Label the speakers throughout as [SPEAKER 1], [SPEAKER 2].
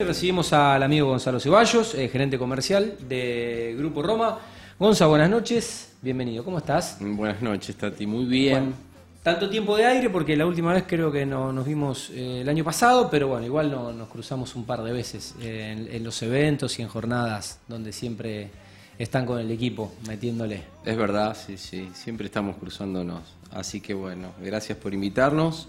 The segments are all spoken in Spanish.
[SPEAKER 1] Recibimos al amigo Gonzalo Ceballos, eh, gerente comercial de Grupo Roma. Gonzalo, buenas noches, bienvenido, ¿cómo estás?
[SPEAKER 2] Buenas noches, Tati, muy bien.
[SPEAKER 1] Bueno, tanto tiempo de aire porque la última vez creo que no, nos vimos eh, el año pasado, pero bueno, igual no, nos cruzamos un par de veces eh, en, en los eventos y en jornadas donde siempre están con el equipo metiéndole.
[SPEAKER 2] Es verdad, sí, sí, siempre estamos cruzándonos. Así que bueno, gracias por invitarnos.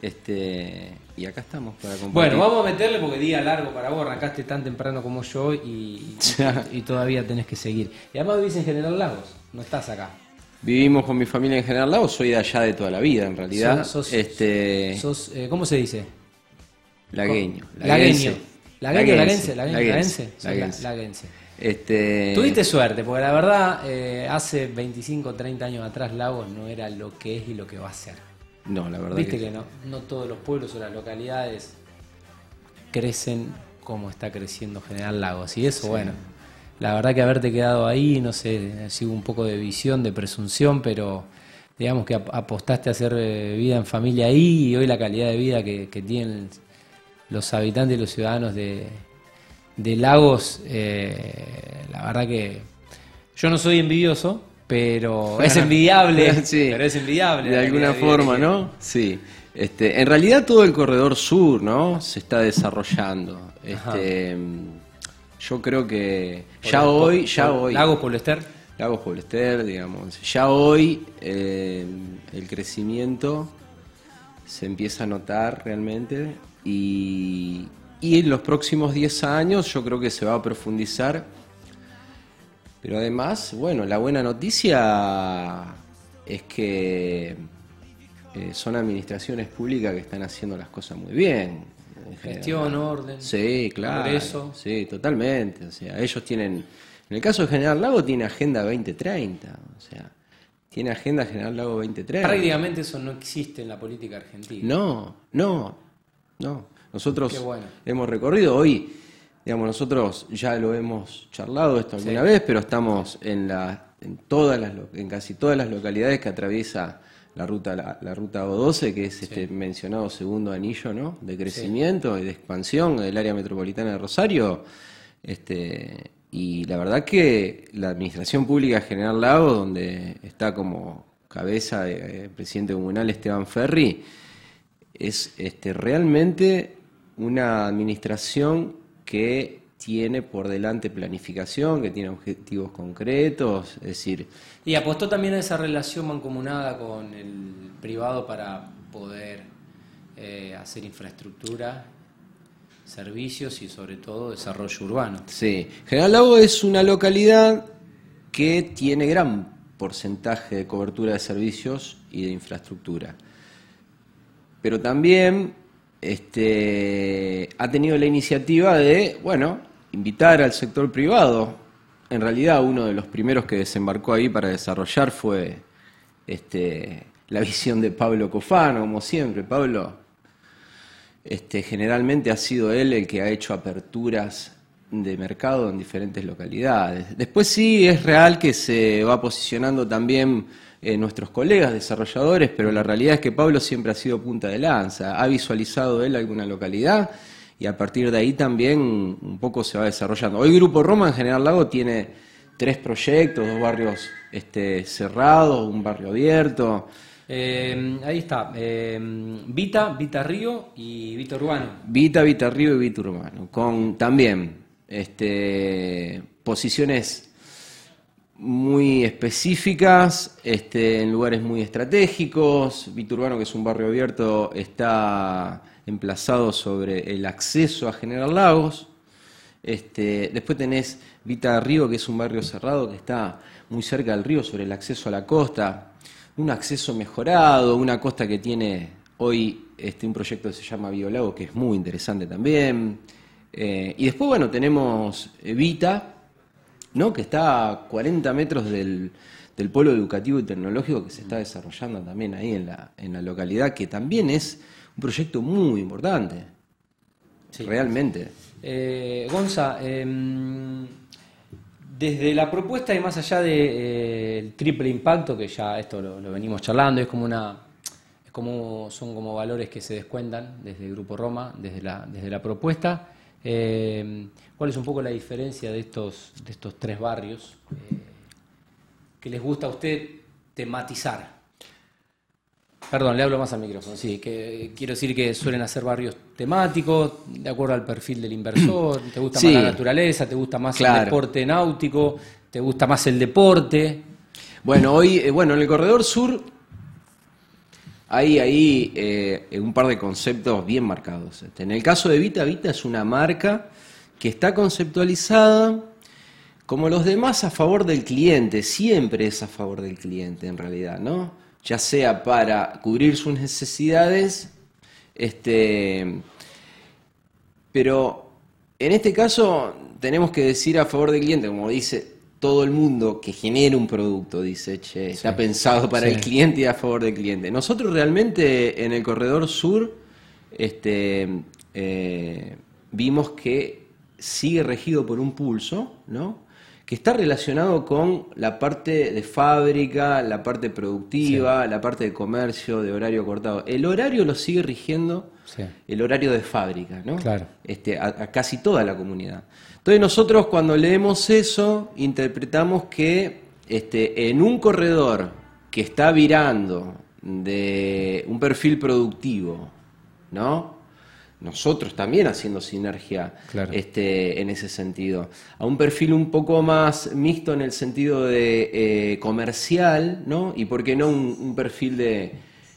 [SPEAKER 2] Este, y acá estamos para compartir.
[SPEAKER 1] Bueno, vamos a meterle porque día largo para vos, arrancaste tan temprano como yo y, y, y todavía tenés que seguir. Y además vivís en General Lagos, no estás acá.
[SPEAKER 2] Vivimos con mi familia en General Lagos, soy de allá de toda la vida en realidad.
[SPEAKER 1] Sos- sos-
[SPEAKER 2] este,
[SPEAKER 1] sos, eh, ¿Cómo se dice?
[SPEAKER 2] lagueño.
[SPEAKER 1] Lagueño. Lagueño, laguense.
[SPEAKER 2] Este,
[SPEAKER 1] Tuviste suerte, porque la verdad, eh, hace 25 o 30 años atrás Lagos no era lo que es y lo que va a ser.
[SPEAKER 2] No, la verdad
[SPEAKER 1] Viste
[SPEAKER 2] que,
[SPEAKER 1] que no, no todos los pueblos o las localidades crecen como está creciendo General Lagos. Y eso, bueno, la verdad que haberte quedado ahí, no sé, ha sido un poco de visión, de presunción, pero digamos que ap- apostaste a hacer eh, vida en familia ahí y hoy la calidad de vida que, que tienen los habitantes y los ciudadanos de, de Lagos, eh, la verdad que yo no soy envidioso, pero es envidiable,
[SPEAKER 2] Sí,
[SPEAKER 1] pero es envidiable.
[SPEAKER 2] De alguna forma,
[SPEAKER 1] que
[SPEAKER 2] ¿no? Sí. Este, en realidad todo el corredor sur, ¿no? Se está desarrollando. Este, yo creo que ya hoy,
[SPEAKER 1] por-
[SPEAKER 2] ya
[SPEAKER 1] por
[SPEAKER 2] hoy.
[SPEAKER 1] Lagos Polester.
[SPEAKER 2] Lagos Poblester, digamos. Ya hoy eh, el crecimiento se empieza a notar realmente y, y en los próximos 10 años yo creo que se va a profundizar. Pero además, bueno, la buena noticia es que eh, son administraciones públicas que están haciendo las cosas muy bien. en
[SPEAKER 1] Gestión, orden.
[SPEAKER 2] Sí, claro.
[SPEAKER 1] progreso.
[SPEAKER 2] Sí, totalmente. O sea, ellos tienen, en el caso de General Lago tiene Agenda 2030, o sea, tiene Agenda General Lago 2030.
[SPEAKER 1] Prácticamente eso no existe en la política argentina.
[SPEAKER 2] No, no, no. Nosotros
[SPEAKER 1] bueno.
[SPEAKER 2] hemos recorrido hoy, digamos, nosotros ya lo hemos charlado esto alguna vez, pero estamos en la, en todas las, en casi todas las localidades que atraviesa la ruta, la, la ruta O12, que es este mencionado segundo anillo, ¿no? De crecimiento y de expansión del área metropolitana de Rosario. Este, y la verdad que la Administración Pública General Lago, donde está como cabeza de eh, presidente comunal Esteban Ferri, es este, realmente una administración que tiene por delante planificación, que tiene objetivos concretos, es decir,
[SPEAKER 1] Y apostó también a esa relación mancomunada con el privado para poder eh, hacer infraestructura, servicios y sobre todo desarrollo urbano.
[SPEAKER 2] Sí, General Lago es una localidad que tiene gran porcentaje de cobertura de servicios y de infraestructura. Pero también este, ha tenido la iniciativa de, bueno, invitar al sector privado. En realidad uno de los primeros que desembarcó ahí para desarrollar fue este, la visión de Pablo Cofano, como siempre. Pablo, este, generalmente ha sido él el que ha hecho aperturas de mercado en diferentes localidades. Después sí es real que se va posicionando también eh, nuestros colegas desarrolladores, pero la realidad es que Pablo siempre ha sido punta de lanza. Ha visualizado él alguna localidad y a partir de ahí también un poco se va desarrollando. Hoy Grupo Roma en General Lago tiene tres proyectos, dos barrios este, cerrados, un barrio abierto.
[SPEAKER 1] Eh, ahí está, eh, Vita, Vita Río y Vita Urbano.
[SPEAKER 2] Vita, Vita Río y Vita Urbano, con también este, posiciones muy específicas, este, en lugares muy estratégicos. Vita Urbano, que es un barrio abierto, está emplazado sobre el acceso a General Lagos. Este, después tenés Vita Río, que es un barrio cerrado que está muy cerca del río, sobre el acceso a la costa. Un acceso mejorado, una costa que tiene hoy este, un proyecto que se llama Biolago, que es muy interesante también. Eh, y después, bueno, tenemos eh, Vita, ¿no? que está a 40 metros del, del polo educativo y tecnológico que se está desarrollando también ahí en la, en la localidad, que también es un proyecto muy importante.
[SPEAKER 1] Sí.
[SPEAKER 2] Realmente.
[SPEAKER 1] Eh, Gonza, em, desde la propuesta y más allá del triple impacto, que ya esto lo, lo venimos charlando, es como una. Es como, son como valores que se descuentan desde el Grupo Roma, desde la, desde la propuesta. Eh, ¿Cuál es un poco la diferencia de estos, de estos tres barrios eh, que les gusta a usted tematizar? Perdón, le hablo más al micrófono. Sí, que quiero decir que suelen hacer barrios temáticos, de acuerdo al perfil del inversor. ¿Te gusta más la naturaleza? ¿Te gusta más el deporte náutico? ¿Te gusta más el deporte?
[SPEAKER 2] Bueno, hoy, eh, bueno, en el corredor sur hay ahí eh, un par de conceptos bien marcados. Este, en el caso de Vita, Vita es una marca que está conceptualizada como los demás a favor del cliente, siempre es a favor del cliente en realidad, ¿no? Ya sea para cubrir sus necesidades, este, pero en este caso tenemos que decir a favor del cliente, como dice todo el mundo que genera un producto, dice, che, está pensado para el cliente y a favor del cliente. Nosotros realmente en el corredor sur este, eh, vimos que sigue regido por un pulso, ¿no? Que está relacionado con la parte de fábrica, la parte productiva, la parte de comercio, de horario cortado. El horario lo sigue rigiendo el horario de fábrica, ¿no?
[SPEAKER 1] Claro.
[SPEAKER 2] Este, a, casi toda la comunidad. Entonces nosotros cuando leemos eso, interpretamos que este, en un corredor que está virando de un perfil productivo, ¿no? Nosotros también haciendo sinergia este, en ese sentido. A un perfil un poco más mixto en el sentido de eh, comercial, ¿no? Y por qué no un, perfil de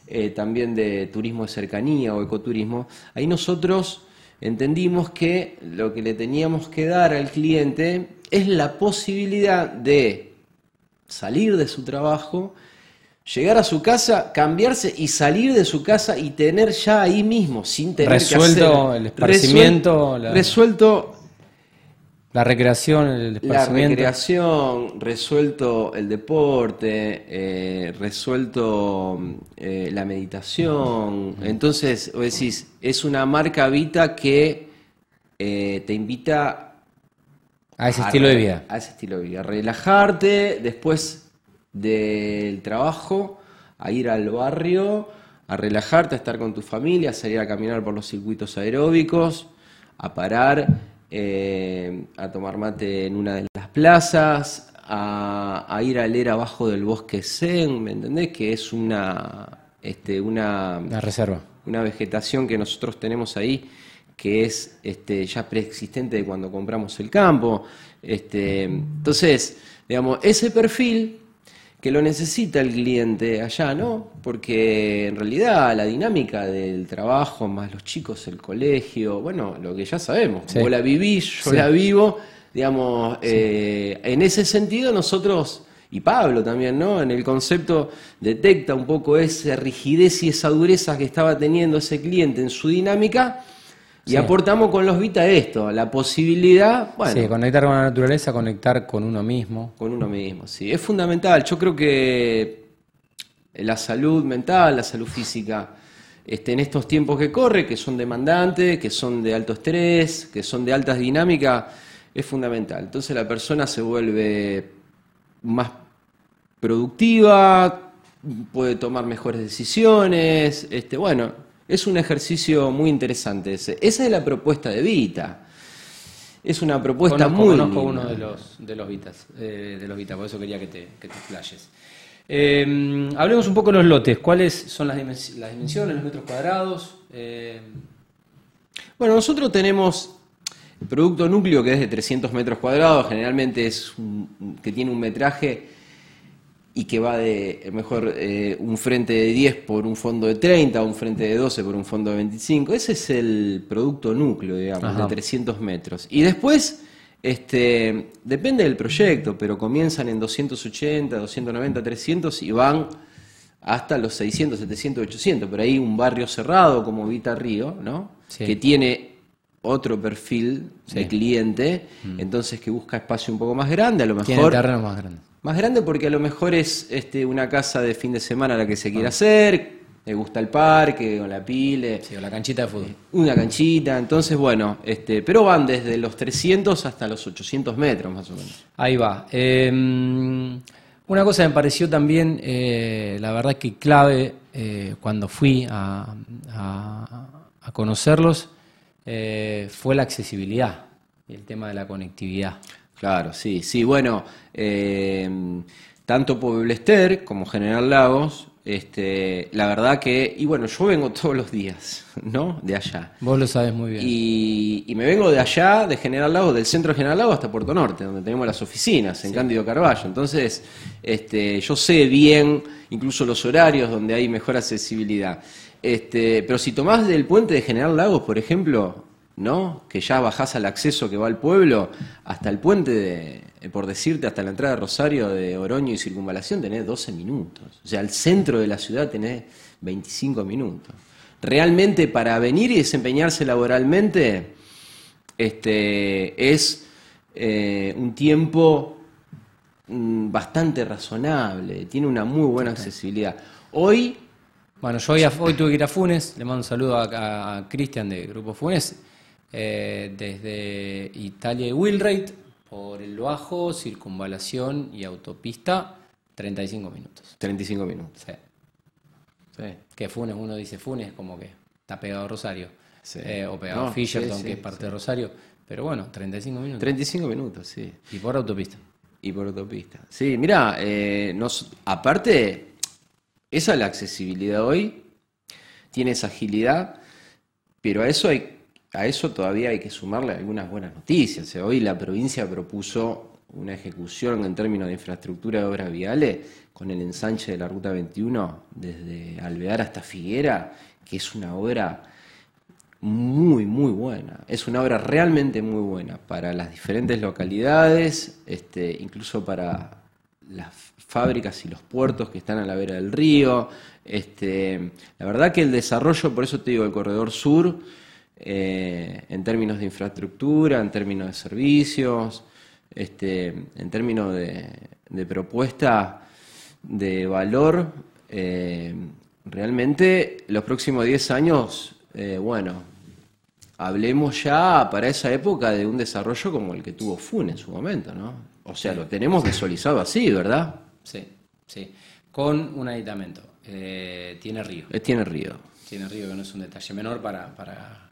[SPEAKER 2] eh, también de turismo de cercanía o ecoturismo. Ahí nosotros entendimos que lo que le teníamos que dar al cliente es la posibilidad de salir de su trabajo llegar a su casa, cambiarse y salir de su casa y tener ya ahí mismo, sin tener
[SPEAKER 1] resuelto que el esparcimiento,
[SPEAKER 2] resuelto
[SPEAKER 1] la recreación, el
[SPEAKER 2] esparcimiento. La recreación, resuelto el deporte, eh, resuelto eh, la meditación. Entonces, vos decís, es una marca Vita que eh, te invita
[SPEAKER 1] a ese estilo de vida.
[SPEAKER 2] A ese estilo de vida. Relajarte, después del trabajo a ir al barrio, a relajarte, a estar con tu familia, a salir a caminar por los circuitos aeróbicos, a parar, eh, a tomar mate en una de las plazas, a, ir a leer abajo del bosque Zen, ¿me entendés? Que es una, este, una,
[SPEAKER 1] reserva.
[SPEAKER 2] Una vegetación que nosotros tenemos ahí que es este, ya preexistente de cuando compramos el campo. Este, entonces, digamos, ese perfil que lo necesita el cliente allá, ¿no? Porque en realidad la dinámica del trabajo, más los chicos, el colegio, bueno, lo que ya sabemos, vos la vivís, yo la vivo, digamos, eh, en ese sentido nosotros, y Pablo también, ¿no? En el concepto detecta un poco esa rigidez y esa dureza que estaba teniendo ese cliente en su dinámica y aportamos con los Vita esto, la posibilidad,
[SPEAKER 1] bueno. Sí, conectar con la naturaleza, conectar con uno mismo.
[SPEAKER 2] Con uno mismo, sí. Es fundamental. Yo creo que la salud mental, la salud física, este, en estos tiempos que corre, que son demandantes, que son de alto estrés, que son de altas dinámicas, es fundamental. Entonces la persona se vuelve más productiva, puede tomar mejores decisiones, este, bueno, es un ejercicio muy interesante ese. Esa es la propuesta de Vita. Es una propuesta muy.
[SPEAKER 1] Conozco uno de los, de los Vitas, eh, de los Vita, por eso quería que te, que te flashes. Eh, hablemos un poco de los lotes. ¿Cuáles son las, dimensiones, los metros cuadrados?
[SPEAKER 2] Eh, bueno, nosotros tenemos el producto núcleo que es de 300 metros cuadrados, generalmente es que tiene un metraje y que va de mejor eh, un frente de 10 por un fondo de 30, un frente de 12 por un fondo de 25. Ese es el producto núcleo, digamos, de 300 metros. Y después, este, depende del proyecto, pero comienzan en 280, 290, 300 y van hasta los 600, 700, 800. Pero ahí un barrio cerrado como Vita Río, ¿no? Que tiene otro perfil de cliente, mm. entonces que busca espacio un poco más grande, a lo mejor...
[SPEAKER 1] Terreno más grande
[SPEAKER 2] más grande porque a lo mejor es este, una casa de fin de semana la que se quiere ah. hacer, le gusta el parque, o la pile.
[SPEAKER 1] Sí, o la canchita de fútbol. Eh,
[SPEAKER 2] una canchita, entonces bueno, este, pero van desde los 300 hasta los 800 metros más o menos.
[SPEAKER 1] Ahí va. Em, una cosa me pareció también, eh, la verdad que clave, eh, cuando fui a, a, conocerlos, eh, fue la accesibilidad y el tema de la conectividad.
[SPEAKER 2] Claro, sí, sí, bueno, eh, tanto Pueblester como General Lagos, este, la verdad que, y bueno, yo vengo todos los días, ¿no? De allá.
[SPEAKER 1] Vos lo sabes muy bien.
[SPEAKER 2] Y, y me vengo de allá, de General Lagos, del centro de General Lagos hasta Puerto Norte, donde tenemos las oficinas, en Cándido Carballo. Entonces, este, yo sé bien incluso los horarios donde hay mejor accesibilidad. Este, pero si tomás del puente de General Lagos, por ejemplo, ¿no? Que ya bajás al acceso que va al pueblo, hasta el puente de, eh, por decirte, hasta la entrada de Rosario de Oroño y Circunvalación tenés 12 minutos. O sea, al centro de la ciudad tenés 25 minutos. Realmente para venir y desempeñarse laboralmente este, es eh, un tiempo mm, bastante razonable, tiene una muy buena accesibilidad. Hoy
[SPEAKER 1] bueno, yo hoy, hoy, tuve que ir a Funes, le mando un saludo a, a Cristian de Grupo Funes, eh, desde Italia y Wilrate, por el Bajo, circunvalación y autopista, 35 minutos.
[SPEAKER 2] 35 minutos.
[SPEAKER 1] Sí. sí. Que Funes, uno dice Funes, como que está pegado a Rosario, sí. eh, o pegado a Fisherton, sí, que es parte de Rosario, pero bueno, 35 minutos.
[SPEAKER 2] 35 minutos, sí.
[SPEAKER 1] Y por autopista.
[SPEAKER 2] Y por autopista. Sí, mira, eh, nos, aparte esa es la accesibilidad hoy, tiene esa agilidad, pero a eso, a eso todavía hay que sumarle algunas buenas noticias. hoy la provincia propuso una ejecución en términos de infraestructura de obras viales con el ensanche de la Ruta 21 desde Alvear hasta Figuera, que es una obra muy, muy buena. Es una obra realmente muy buena para las diferentes localidades, este, incluso para las fábricas y los puertos que están a la vera del río. Este, la verdad que el desarrollo, por eso te digo, el corredor sur, eh, en términos de infraestructura, en términos de servicios, este, en términos de, propuesta de valor, eh, realmente los próximos 10 años, eh, bueno, hablemos ya para esa época de un desarrollo como el que tuvo FUN en su momento, ¿no? O sea, lo tenemos visualizado así, ¿verdad?
[SPEAKER 1] Sí, sí. Con un aditamento. Eh, tiene río.
[SPEAKER 2] Eh, tiene río.
[SPEAKER 1] Tiene río, que no es un detalle menor para, para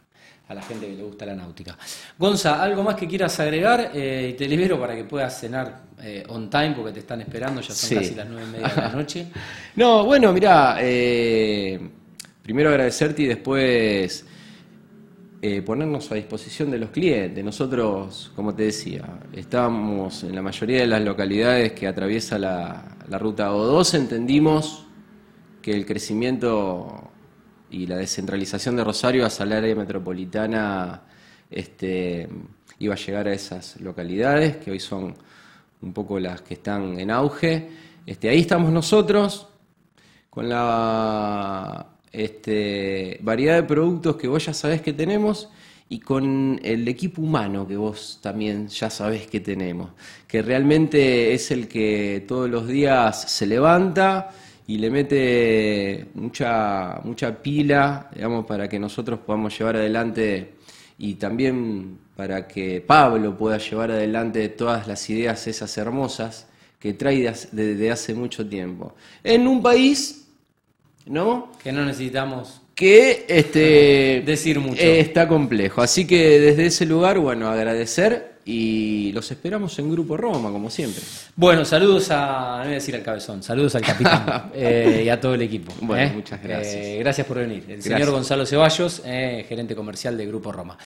[SPEAKER 1] a la gente que le gusta la náutica. Gonza, ¿algo más que quieras agregar? Eh, te libero para que puedas cenar eh, on time porque te están esperando, ya son casi las nueve y media de la noche.
[SPEAKER 2] no, bueno, mira, primero agradecerte y después eh, ponernos a disposición de los clientes. Nosotros, como te decía, estamos en la mayoría de las localidades que atraviesa la, ruta O2, entendimos que el crecimiento y la descentralización de Rosario hacia el área metropolitana este, iba a llegar a esas localidades, que hoy son un poco las que están en auge. Este, ahí estamos nosotros, con la este, variedad de productos que vos ya sabés que tenemos y con el equipo humano que vos también ya sabés que tenemos, que realmente es el que todos los días se levanta y le mete mucha, mucha pila, digamos, para que nosotros podamos llevar adelante y también para que Pablo pueda llevar adelante todas las ideas esas hermosas que trae desde hace mucho tiempo. En un país ¿no?
[SPEAKER 1] Que no necesitamos
[SPEAKER 2] que este
[SPEAKER 1] decir mucho.
[SPEAKER 2] está complejo. Así que desde ese lugar, bueno, agradecer y los esperamos en Grupo Roma, como siempre.
[SPEAKER 1] Bueno, saludos a, no voy a decir al cabezón, saludos al capitán eh, y a todo el equipo.
[SPEAKER 2] Bueno,
[SPEAKER 1] ¿eh?
[SPEAKER 2] muchas gracias.
[SPEAKER 1] Eh, gracias por venir. El señor Gonzalo Ceballos, gerente comercial de Grupo Roma.